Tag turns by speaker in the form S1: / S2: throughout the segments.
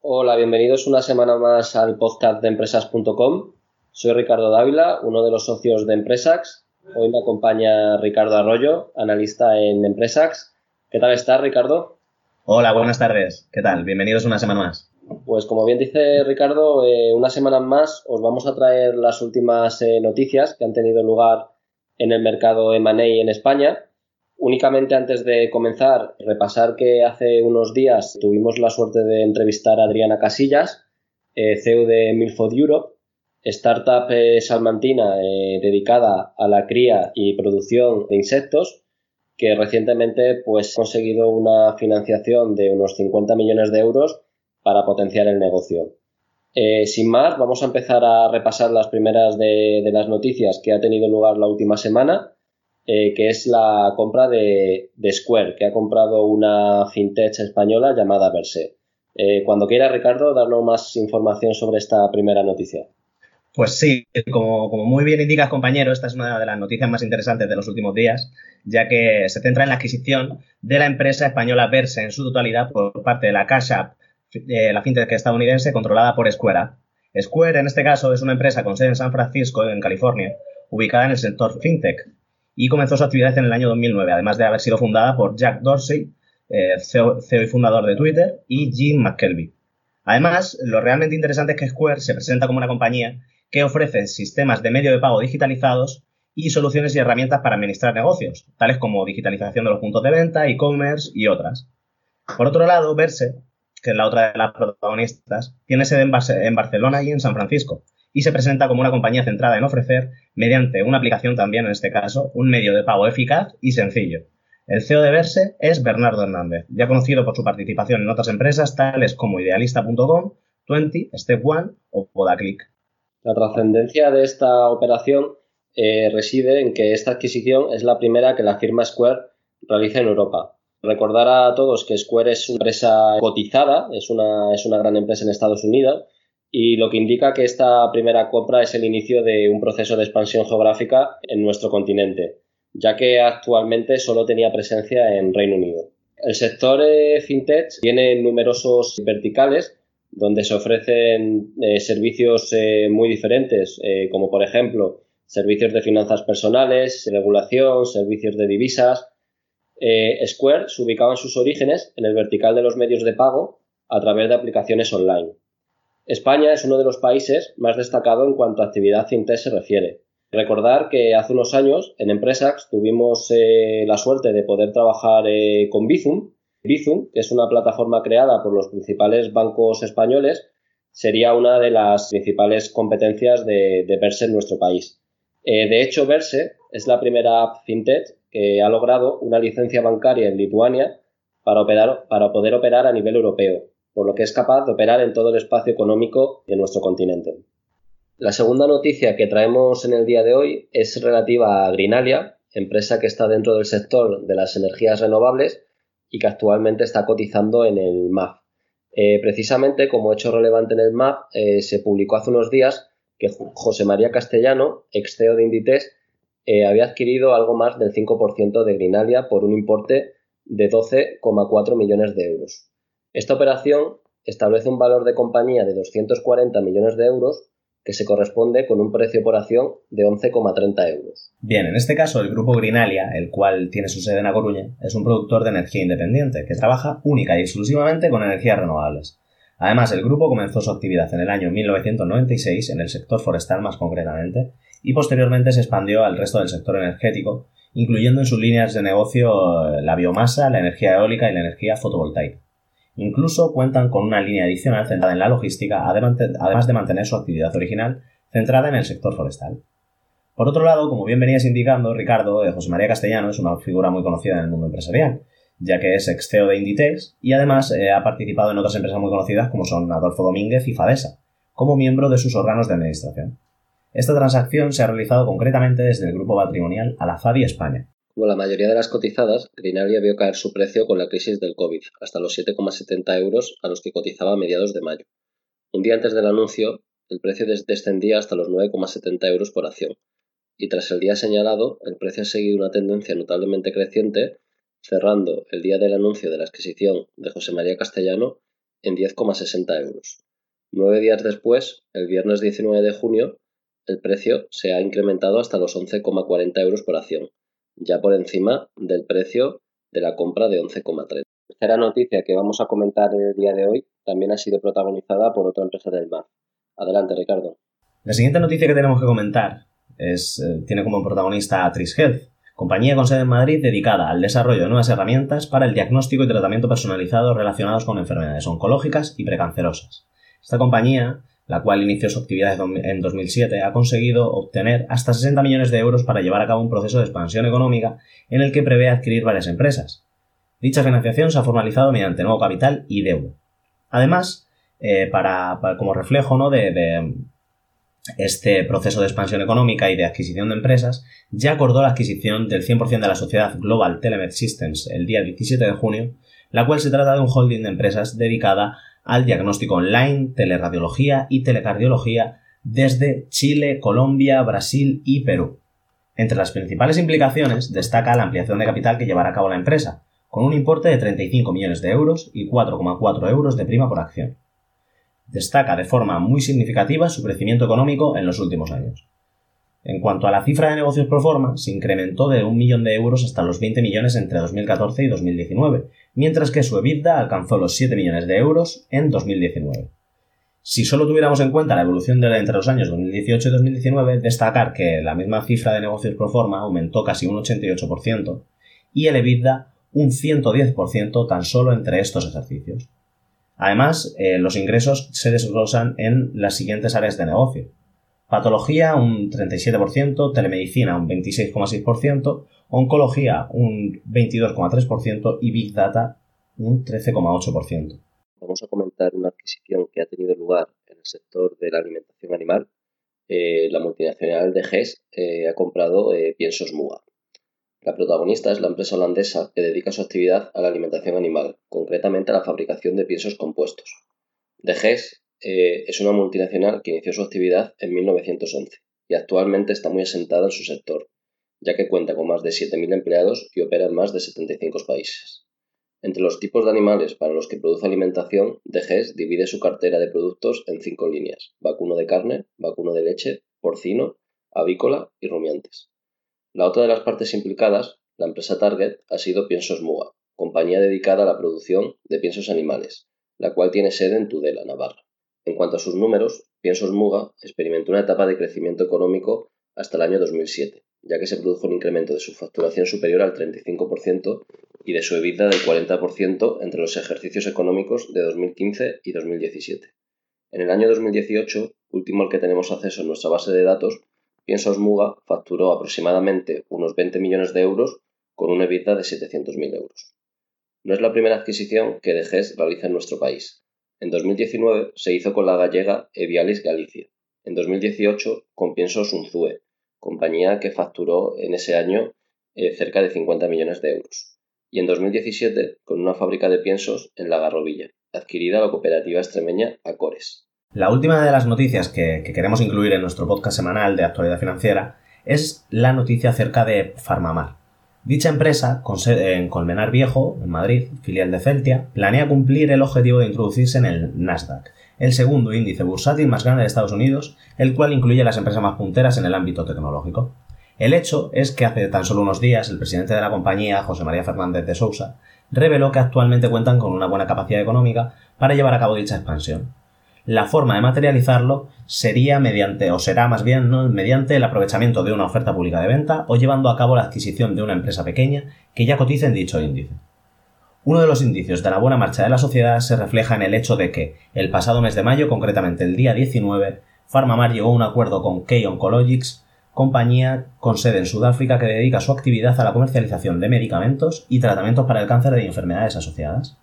S1: Hola, bienvenidos una semana más al podcast de empresas.com. Soy Ricardo Dávila, uno de los socios de Empresax. Hoy me acompaña Ricardo Arroyo, analista en Empresax. ¿Qué tal estás, Ricardo?
S2: Hola, buenas tardes. ¿Qué tal? Bienvenidos una semana más.
S1: Pues como bien dice Ricardo, eh, una semana más os vamos a traer las últimas eh, noticias que han tenido lugar en el mercado M&A en España. Únicamente antes de comenzar, repasar que hace unos días tuvimos la suerte de entrevistar a Adriana Casillas, eh, CEO de Milford Europe, startup salmantina dedicada a la cría y producción de insectos, que recientemente pues, ha conseguido una financiación de unos 50 millones de euros para potenciar el negocio. Eh, sin más, vamos a empezar a repasar las primeras de, las noticias que ha tenido lugar la última semana, eh, que es la compra de, Square, que ha comprado una fintech española llamada Verse. Eh, cuando quiera, Ricardo, darnos más información sobre esta primera noticia.
S2: Pues sí, como, como, muy bien indicas, compañero, esta es una de las noticias más interesantes de los últimos días, ya que se centra en la adquisición de la empresa española Verse en su totalidad por parte de la Cash App eh, la fintech estadounidense controlada por Square. Square, en este caso, es una empresa con sede en San Francisco, en California, ubicada en el sector fintech, y comenzó su actividad en el año 2009, además de haber sido fundada por Jack Dorsey, eh, CEO, CEO, y fundador de Twitter, y Jim McKelvey. Además, lo realmente interesante es que Square se presenta como una compañía que ofrece sistemas de medio de pago digitalizados y soluciones y herramientas para administrar negocios, tales como digitalización de los puntos de venta, e-commerce y otras. Por otro lado, Verse que es la otra de las protagonistas, tiene sede en, en Barcelona y en San Francisco, y se presenta como una compañía centrada en ofrecer, mediante una aplicación también en este caso, un medio de pago eficaz y sencillo. El CEO de Verse es Bernardo Hernández, ya conocido por su participación en otras empresas tales como Idealista.com, Twenty, Step One o Podaclick.
S1: La trascendencia de esta operación eh, reside en que esta adquisición es la primera que la firma Square realiza en Europa, Recordar a todos que Square es una empresa cotizada, es una, es una gran empresa en Estados Unidos y lo que indica que esta primera compra es el inicio de un proceso de expansión geográfica en nuestro continente, ya que actualmente solo tenía presencia en Reino Unido. El sector eh, fintech tiene numerosos verticales donde se ofrecen eh, servicios eh, muy diferentes, como por ejemplo servicios de finanzas personales, regulación, servicios de divisas, Square se ubicaba en sus orígenes en el vertical de los medios de pago a través de aplicaciones online. España es uno de los países más destacado en cuanto a actividad fintech se refiere. Recordar que hace unos años en Empresax tuvimos eh, la suerte de poder trabajar eh, con Bizum. Bizum, que es una plataforma creada por los principales bancos españoles, sería una de las principales competencias de, de Verse en nuestro país. de hecho, Verse es la primera app fintech que ha logrado una licencia bancaria en Lituania para poder operar a nivel europeo, por lo que es capaz de operar en todo el espacio económico de nuestro continente. La segunda noticia que traemos en el día de hoy es relativa a Greenalia, empresa que está dentro del sector de las energías renovables y que actualmente está cotizando en el MAF. Eh, precisamente, como hecho relevante en el MAF, eh, se publicó hace unos días que José María Castellano, ex CEO de Inditex, eh, había adquirido algo más del 5% de Grinalia por un importe de 12,4 millones de euros. Esta operación establece un valor de compañía de 240 millones de euros que se corresponde con un precio por acción de 11,30 euros.
S2: Bien, en este caso el grupo Grinalia, el cual tiene su sede en A Coruña, es un productor de energía independiente que trabaja única y exclusivamente con energías renovables. Además, el grupo comenzó su actividad en el año 1996 en el sector forestal más concretamente y posteriormente se expandió al resto del sector energético, incluyendo en sus líneas de negocio eh, la biomasa, la energía eólica y la energía fotovoltaica. Incluso cuentan con una línea adicional centrada en la logística, además de mantener su actividad original centrada en el sector forestal. Por otro lado, como bien venías indicando, Ricardo, eh, José María Castellano es una figura muy conocida en el mundo empresarial, ya que es ex CEO de Inditex y además eh, ha participado en otras empresas muy conocidas como son Adolfo Domínguez y Fadesa, como miembro de sus órganos de administración. Esta transacción se ha realizado concretamente desde el grupo patrimonial Alazadi España.
S1: Como la mayoría de las cotizadas, Grinalia vio caer su precio con la crisis del COVID, hasta los 7,70 euros a los que cotizaba a mediados de mayo. Un día antes del anuncio, el precio descendía hasta los 9,70 euros por acción, y tras el día señalado, el precio ha seguido una tendencia notablemente creciente, cerrando el día del anuncio de la adquisición de José María Castellano en 10,60 euros. Nueve días después, el viernes 19 de junio, el precio se ha incrementado hasta los 11,40 euros por acción, ya por encima del precio de la compra de 11,3. La tercera noticia que vamos a comentar el día de hoy también ha sido protagonizada por otra empresa del mar. Adelante, Ricardo.
S2: La siguiente noticia que tenemos que comentar es, eh, tiene como protagonista a Tris Health, compañía con sede en Madrid dedicada al desarrollo de nuevas herramientas para el diagnóstico y tratamiento personalizado relacionados con enfermedades oncológicas y precancerosas. Esta compañía, la cual inició su actividad en 2007, ha conseguido obtener hasta 60 millones de euros para llevar a cabo un proceso de expansión económica en el que prevé adquirir varias empresas. Dicha financiación se ha formalizado mediante nuevo capital y deuda. Además, eh, para, como reflejo ¿no? de, este proceso de expansión económica y de adquisición de empresas, ya acordó la adquisición del 100% de la sociedad Global Telemed Systems el día 17 de junio, la cual se trata de un holding de empresas dedicada al diagnóstico online, teleradiología y telecardiología desde Chile, Colombia, Brasil y Perú. Entre las principales implicaciones destaca la ampliación de capital que llevará a cabo la empresa, con un importe de 35 millones de euros y 4,4 euros de prima por acción destaca de forma muy significativa su crecimiento económico en los últimos años. En cuanto a la cifra de negocios pro forma, se incrementó de un millón de euros hasta los 20 millones entre 2014 y 2019, mientras que su EBITDA alcanzó los 7 millones de euros en 2019. Si solo tuviéramos en cuenta la evolución de entre los años 2018 y 2019, destacar que la misma cifra de negocios pro forma aumentó casi un 88% y el EBITDA un 110% tan solo entre estos ejercicios. Además, eh, los ingresos se desglosan en las siguientes áreas de negocio. Patología un 37%, telemedicina un 26,6%, oncología un 22,3% y Big Data un 13,8%.
S1: Vamos a comentar una adquisición que ha tenido lugar en el sector de la alimentación animal. Eh, la multinacional de GES eh, ha comprado piensos MUA. La protagonista es la empresa holandesa que dedica su actividad a la alimentación animal, concretamente a la fabricación de piensos compuestos. De Gees eh, es una multinacional que inició su actividad en 1911 y actualmente está muy asentada en su sector, ya que cuenta con más de 7.000 empleados y opera en más de 75 países. Entre los tipos de animales para los que produce alimentación, De Gees divide su cartera de productos en cinco líneas: vacuno de carne, vacuno de leche, porcino, avícola y rumiantes. La otra de las partes implicadas, la empresa Target, ha sido Piensos Muga, compañía dedicada a la producción de piensos animales, la cual tiene sede en Tudela, Navarra. En cuanto a sus números, Piensos Muga experimentó una etapa de crecimiento económico hasta el año 2007, ya que se produjo un incremento de su facturación superior al 35% y de su EBITDA del 40% entre los ejercicios económicos de 2015 y 2017. En el año 2018, último al que tenemos acceso en nuestra base de datos, Piensos Muga facturó aproximadamente unos 20 millones de euros con una EBITDA de 700.000 euros. No es la primera adquisición que Dejes realiza en nuestro país. En 2019 se hizo con la gallega Evialis Galicia. En 2018 con Piensos Unzue, compañía que facturó en ese año eh, cerca de 50 millones de euros. Y en 2017 con una fábrica de piensos en La Garrovilla, adquirida la cooperativa extremeña Acores.
S2: La última de las noticias que, queremos incluir en nuestro podcast semanal de actualidad financiera es la noticia acerca de Farmamar. Dicha empresa, con sede en Colmenar Viejo, en Madrid, filial de Celtia, planea cumplir el objetivo de introducirse en el Nasdaq, el segundo índice bursátil más grande de Estados Unidos, el cual incluye las empresas más punteras en el ámbito tecnológico. El hecho es que hace tan solo unos días el presidente de la compañía, José María Fernández de Sousa, reveló que actualmente cuentan con una buena capacidad económica para llevar a cabo dicha expansión la forma de materializarlo sería mediante, o será más bien, mediante el aprovechamiento de una oferta pública de venta o llevando a cabo la adquisición de una empresa pequeña que ya cotice en dicho índice. Uno de los indicios de la buena marcha de la sociedad se refleja en el hecho de que, el pasado mes de mayo, concretamente el día 19, PharmaMar llegó a un acuerdo con Key Oncologics compañía con sede en Sudáfrica que dedica su actividad a la comercialización de medicamentos y tratamientos para el cáncer y enfermedades asociadas.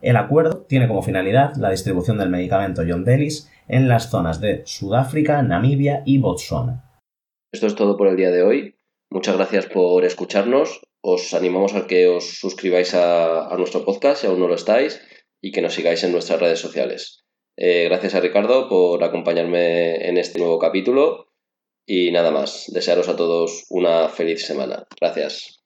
S2: El acuerdo tiene como finalidad la distribución del medicamento John Delis en las zonas de Sudáfrica, Namibia y Botswana.
S1: Esto es todo por el día de hoy. Muchas gracias por escucharnos. Os animamos a que os suscribáis a, nuestro podcast si aún no lo estáis y que nos sigáis en nuestras redes sociales. Eh, gracias a Ricardo por acompañarme en este nuevo capítulo y nada más. Desearos a todos una feliz semana. Gracias.